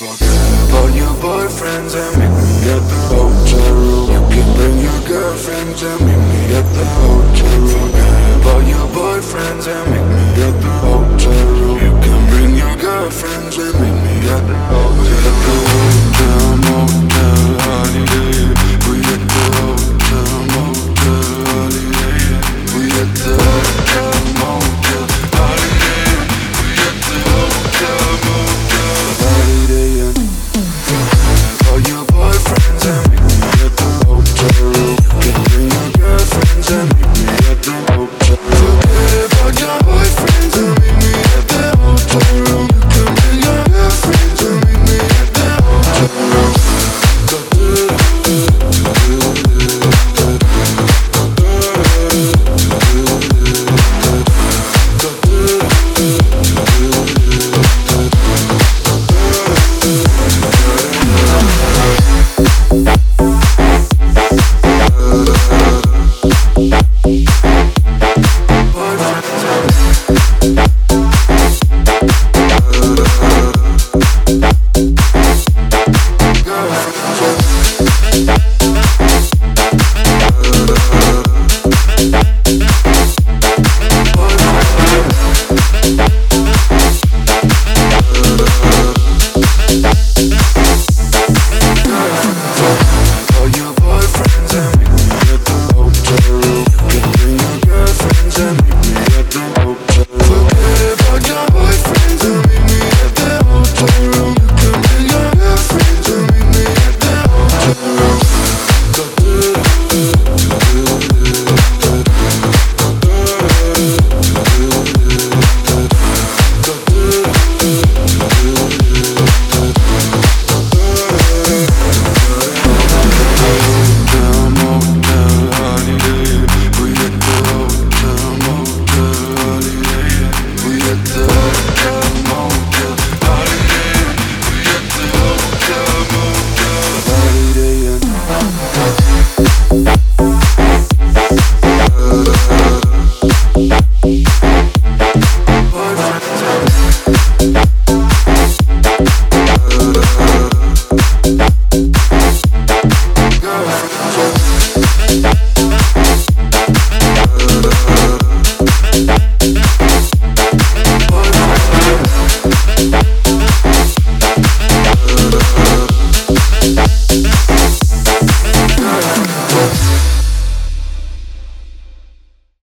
Forget about your boyfriends and meet me. At the hotel room. You can bring your girlfriends and me the